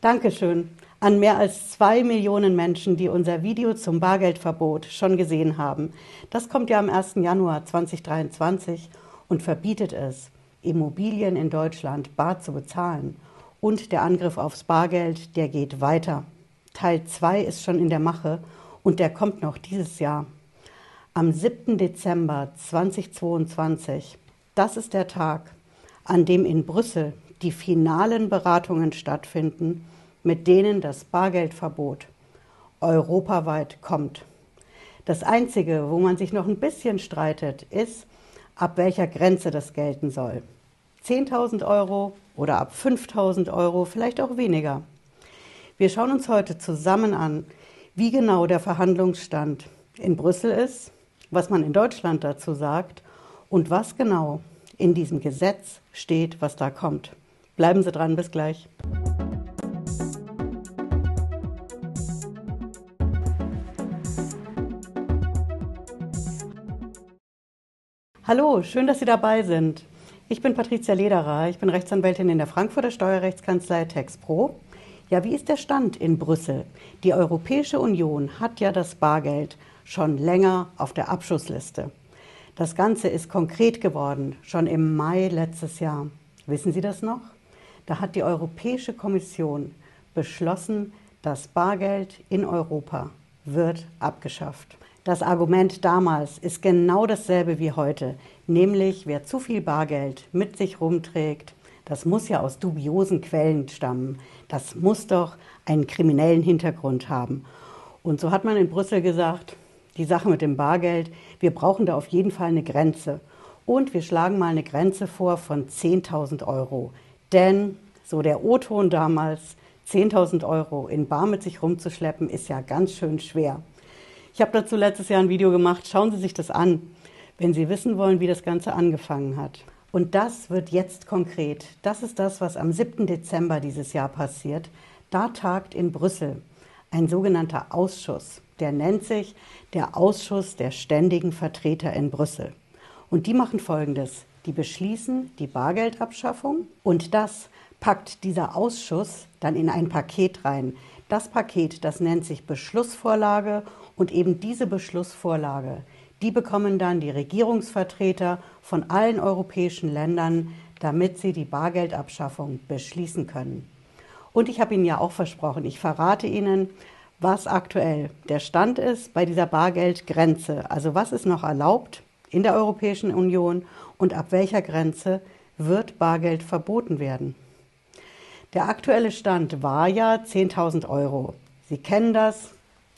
Dankeschön an mehr als zwei Millionen Menschen, die unser Video zum Bargeldverbot schon gesehen haben. Das kommt ja am 1. Januar 2023 und verbietet es, Immobilien in Deutschland bar zu bezahlen. Und der Angriff aufs Bargeld, der geht weiter. Teil 2 ist schon in der Mache und der kommt noch dieses Jahr. Am 7. Dezember 2022, das ist der Tag, an dem in Brüssel die finalen Beratungen stattfinden, mit denen das Bargeldverbot europaweit kommt. Das Einzige, wo man sich noch ein bisschen streitet, ist, ab welcher Grenze das gelten soll. 10.000 Euro oder ab 5.000 Euro, vielleicht auch weniger. Wir schauen uns heute zusammen an, wie genau der Verhandlungsstand in Brüssel ist, was man in Deutschland dazu sagt und was genau in diesem Gesetz steht, was da kommt. Bleiben Sie dran, bis gleich. Hallo, schön, dass Sie dabei sind. Ich bin Patricia Lederer, ich bin Rechtsanwältin in der Frankfurter Steuerrechtskanzlei TexPro. Ja, wie ist der Stand in Brüssel? Die Europäische Union hat ja das Bargeld schon länger auf der Abschussliste. Das Ganze ist konkret geworden, schon im Mai letztes Jahr. Wissen Sie das noch? Da hat die Europäische Kommission beschlossen, das Bargeld in Europa wird abgeschafft. Das Argument damals ist genau dasselbe wie heute, nämlich wer zu viel Bargeld mit sich rumträgt, das muss ja aus dubiosen Quellen stammen, das muss doch einen kriminellen Hintergrund haben. Und so hat man in Brüssel gesagt, die Sache mit dem Bargeld, wir brauchen da auf jeden Fall eine Grenze. Und wir schlagen mal eine Grenze vor von 10.000 Euro. Denn, so der O-Ton damals, 10.000 Euro in Bar mit sich rumzuschleppen, ist ja ganz schön schwer. Ich habe dazu letztes Jahr ein Video gemacht. Schauen Sie sich das an, wenn Sie wissen wollen, wie das Ganze angefangen hat. Und das wird jetzt konkret. Das ist das, was am 7. Dezember dieses Jahr passiert. Da tagt in Brüssel ein sogenannter Ausschuss. Der nennt sich der Ausschuss der ständigen Vertreter in Brüssel. Und die machen Folgendes. Die beschließen die Bargeldabschaffung und das packt dieser Ausschuss dann in ein Paket rein. Das Paket, das nennt sich Beschlussvorlage und eben diese Beschlussvorlage, die bekommen dann die Regierungsvertreter von allen europäischen Ländern, damit sie die Bargeldabschaffung beschließen können. Und ich habe Ihnen ja auch versprochen, ich verrate Ihnen, was aktuell der Stand ist bei dieser Bargeldgrenze. Also was ist noch erlaubt in der Europäischen Union und ab welcher Grenze wird Bargeld verboten werden. Der aktuelle Stand war ja 10.000 Euro. Sie kennen das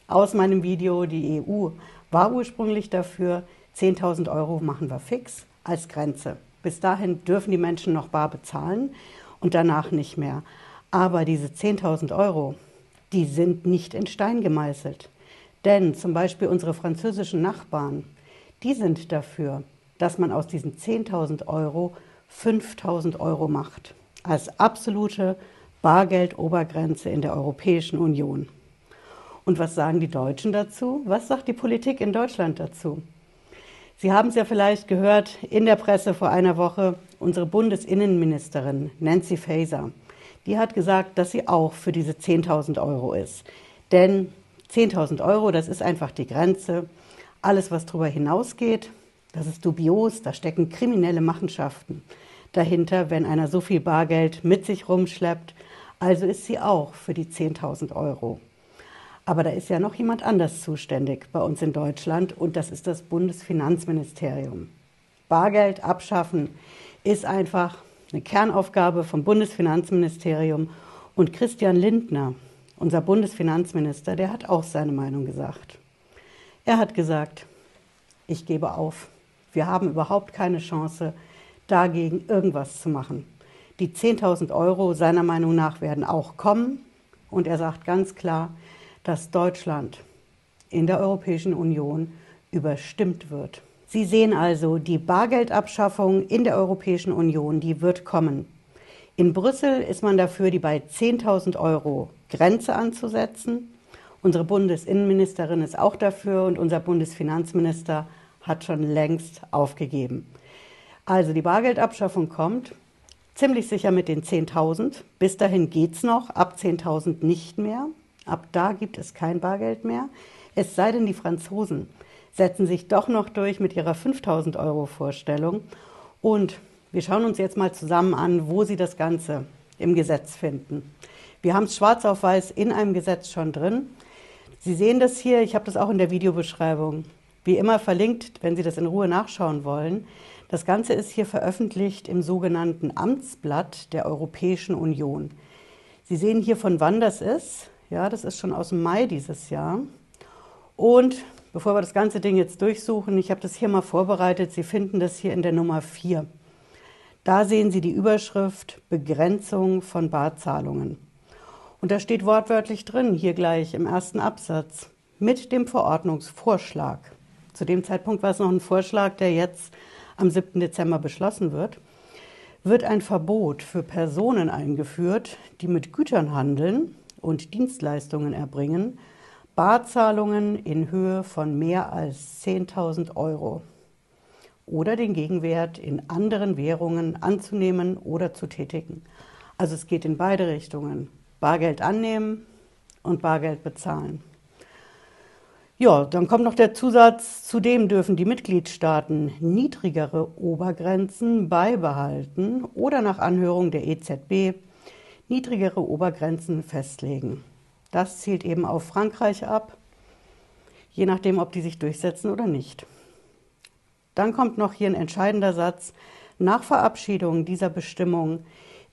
aus meinem Video. Die EU war ursprünglich dafür, 10.000 Euro machen wir fix als Grenze. Bis dahin dürfen die Menschen noch bar bezahlen und danach nicht mehr. Aber diese 10.000 Euro, die sind nicht in Stein gemeißelt. Denn zum Beispiel unsere französischen Nachbarn, die sind dafür, dass man aus diesen 10.000 Euro 5.000 Euro macht als absolute Bargeldobergrenze in der Europäischen Union. Und was sagen die Deutschen dazu? Was sagt die Politik in Deutschland dazu? Sie haben es ja vielleicht gehört in der Presse vor einer Woche, unsere Bundesinnenministerin Nancy Faeser, die hat gesagt, dass sie auch für diese 10.000 Euro ist. Denn 10.000 Euro, das ist einfach die Grenze. Alles, was darüber hinausgeht, das ist dubios, da stecken kriminelle Machenschaften dahinter, wenn einer so viel Bargeld mit sich rumschleppt. Also ist sie auch für die 10.000 Euro. Aber da ist ja noch jemand anders zuständig bei uns in Deutschland und das ist das Bundesfinanzministerium. Bargeld abschaffen ist einfach eine Kernaufgabe vom Bundesfinanzministerium und Christian Lindner, unser Bundesfinanzminister, der hat auch seine Meinung gesagt. Er hat gesagt, ich gebe auf. Wir haben überhaupt keine Chance, dagegen irgendwas zu machen. Die 10.000 Euro seiner Meinung nach werden auch kommen. Und er sagt ganz klar, dass Deutschland in der Europäischen Union überstimmt wird. Sie sehen also, die Bargeldabschaffung in der Europäischen Union, die wird kommen. In Brüssel ist man dafür, die bei 10.000 Euro Grenze anzusetzen. Unsere Bundesinnenministerin ist auch dafür und unser Bundesfinanzminister hat schon längst aufgegeben. Also die Bargeldabschaffung kommt, Ziemlich sicher mit den 10.000. Bis dahin geht's noch, ab 10.000 nicht mehr. Ab da gibt es kein Bargeld mehr. Es sei denn, die Franzosen setzen sich doch noch durch mit ihrer 5000 Euro Vorstellung. Und wir schauen uns jetzt mal zusammen an, wo sie das Ganze im Gesetz finden. Wir haben es schwarz auf weiß in einem Gesetz schon drin. Sie sehen das hier, ich habe das auch in der Videobeschreibung, wie immer verlinkt, wenn Sie das in Ruhe nachschauen wollen. Das Ganze ist hier veröffentlicht im sogenannten Amtsblatt der Europäischen Union. Sie sehen hier, von wann das ist. Ja, das ist schon aus dem Mai dieses Jahr. Und bevor wir das ganze Ding jetzt durchsuchen, ich habe das hier mal vorbereitet. Sie finden das hier in der Nummer 4. Da sehen Sie die Überschrift Begrenzung von Barzahlungen. Und da steht wortwörtlich drin, hier gleich im ersten Absatz, mit dem Verordnungsvorschlag. Zu dem Zeitpunkt war es noch ein Vorschlag, der jetzt am 7. Dezember beschlossen wird, wird ein Verbot für Personen eingeführt, die mit Gütern handeln und Dienstleistungen erbringen, Barzahlungen in Höhe von mehr als 10.000 Euro oder den Gegenwert in anderen Währungen anzunehmen oder zu tätigen. Also es geht in beide Richtungen. Bargeld annehmen und Bargeld bezahlen. Ja, dann kommt noch der Zusatz, zudem dürfen die Mitgliedstaaten niedrigere Obergrenzen beibehalten oder nach Anhörung der EZB niedrigere Obergrenzen festlegen. Das zielt eben auf Frankreich ab, je nachdem, ob die sich durchsetzen oder nicht. Dann kommt noch hier ein entscheidender Satz. Nach Verabschiedung dieser Bestimmung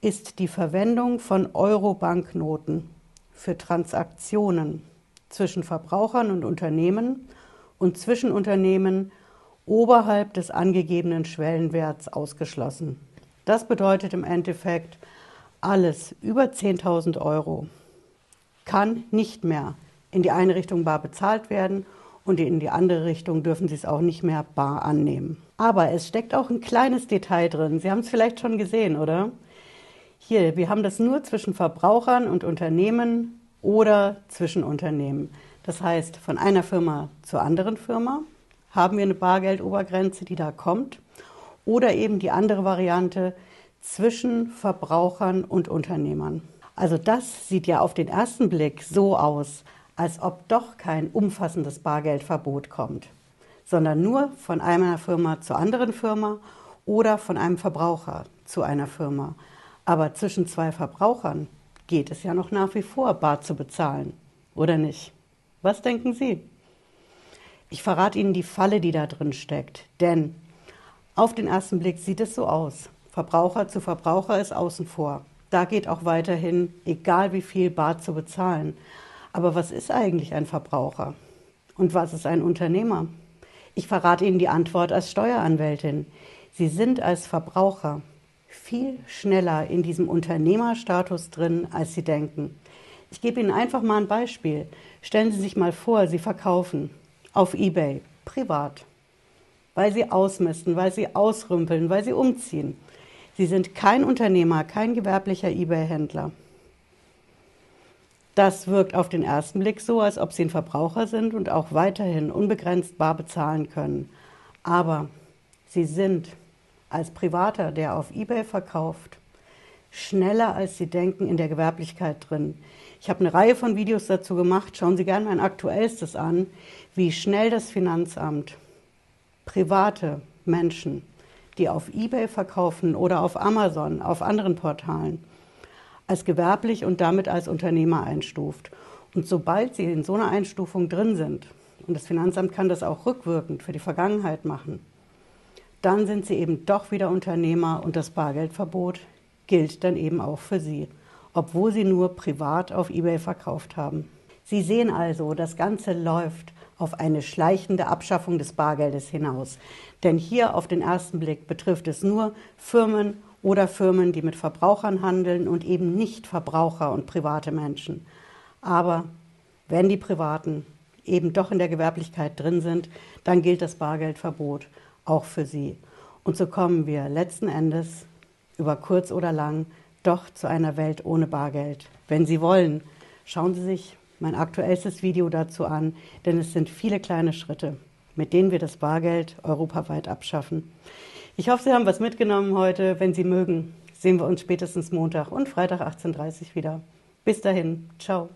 ist die Verwendung von Euro-Banknoten für Transaktionen zwischen Verbrauchern und Unternehmen und zwischen Unternehmen oberhalb des angegebenen Schwellenwerts ausgeschlossen. Das bedeutet im Endeffekt, alles über 10.000 Euro kann nicht mehr in die eine Richtung bar bezahlt werden und in die andere Richtung dürfen Sie es auch nicht mehr bar annehmen. Aber es steckt auch ein kleines Detail drin. Sie haben es vielleicht schon gesehen, oder? Hier, wir haben das nur zwischen Verbrauchern und Unternehmen oder zwischen Unternehmen. Das heißt, von einer Firma zur anderen Firma haben wir eine Bargeldobergrenze, die da kommt. Oder eben die andere Variante zwischen Verbrauchern und Unternehmern. Also das sieht ja auf den ersten Blick so aus, als ob doch kein umfassendes Bargeldverbot kommt, sondern nur von einer Firma zur anderen Firma oder von einem Verbraucher zu einer Firma. Aber zwischen zwei Verbrauchern geht es ja noch nach wie vor, bar zu bezahlen, oder nicht? Was denken Sie? Ich verrate Ihnen die Falle, die da drin steckt, denn auf den ersten Blick sieht es so aus. Verbraucher zu Verbraucher ist außen vor. Da geht auch weiterhin, egal wie viel bar zu bezahlen. Aber was ist eigentlich ein Verbraucher? Und was ist ein Unternehmer? Ich verrate Ihnen die Antwort als Steueranwältin. Sie sind als Verbraucher viel schneller in diesem Unternehmerstatus drin, als Sie denken. Ich gebe Ihnen einfach mal ein Beispiel. Stellen Sie sich mal vor, Sie verkaufen auf eBay privat, weil Sie ausmisten, weil Sie ausrümpeln, weil Sie umziehen. Sie sind kein Unternehmer, kein gewerblicher eBay-Händler. Das wirkt auf den ersten Blick so, als ob Sie ein Verbraucher sind und auch weiterhin unbegrenzt bar bezahlen können. Aber Sie sind als Privater, der auf eBay verkauft, schneller als Sie denken in der Gewerblichkeit drin. Ich habe eine Reihe von Videos dazu gemacht. Schauen Sie gerne mein aktuellstes an, wie schnell das Finanzamt private Menschen, die auf eBay verkaufen oder auf Amazon, auf anderen Portalen, als gewerblich und damit als Unternehmer einstuft. Und sobald Sie in so einer Einstufung drin sind, und das Finanzamt kann das auch rückwirkend für die Vergangenheit machen, dann sind sie eben doch wieder Unternehmer und das Bargeldverbot gilt dann eben auch für sie, obwohl sie nur privat auf eBay verkauft haben. Sie sehen also, das Ganze läuft auf eine schleichende Abschaffung des Bargeldes hinaus. Denn hier auf den ersten Blick betrifft es nur Firmen oder Firmen, die mit Verbrauchern handeln und eben nicht Verbraucher und private Menschen. Aber wenn die Privaten eben doch in der Gewerblichkeit drin sind, dann gilt das Bargeldverbot auch für sie. Und so kommen wir letzten Endes über kurz oder lang doch zu einer Welt ohne Bargeld. Wenn Sie wollen, schauen Sie sich mein aktuellstes Video dazu an, denn es sind viele kleine Schritte, mit denen wir das Bargeld europaweit abschaffen. Ich hoffe, Sie haben was mitgenommen heute. Wenn Sie mögen, sehen wir uns spätestens Montag und Freitag 18.30 Uhr wieder. Bis dahin, ciao.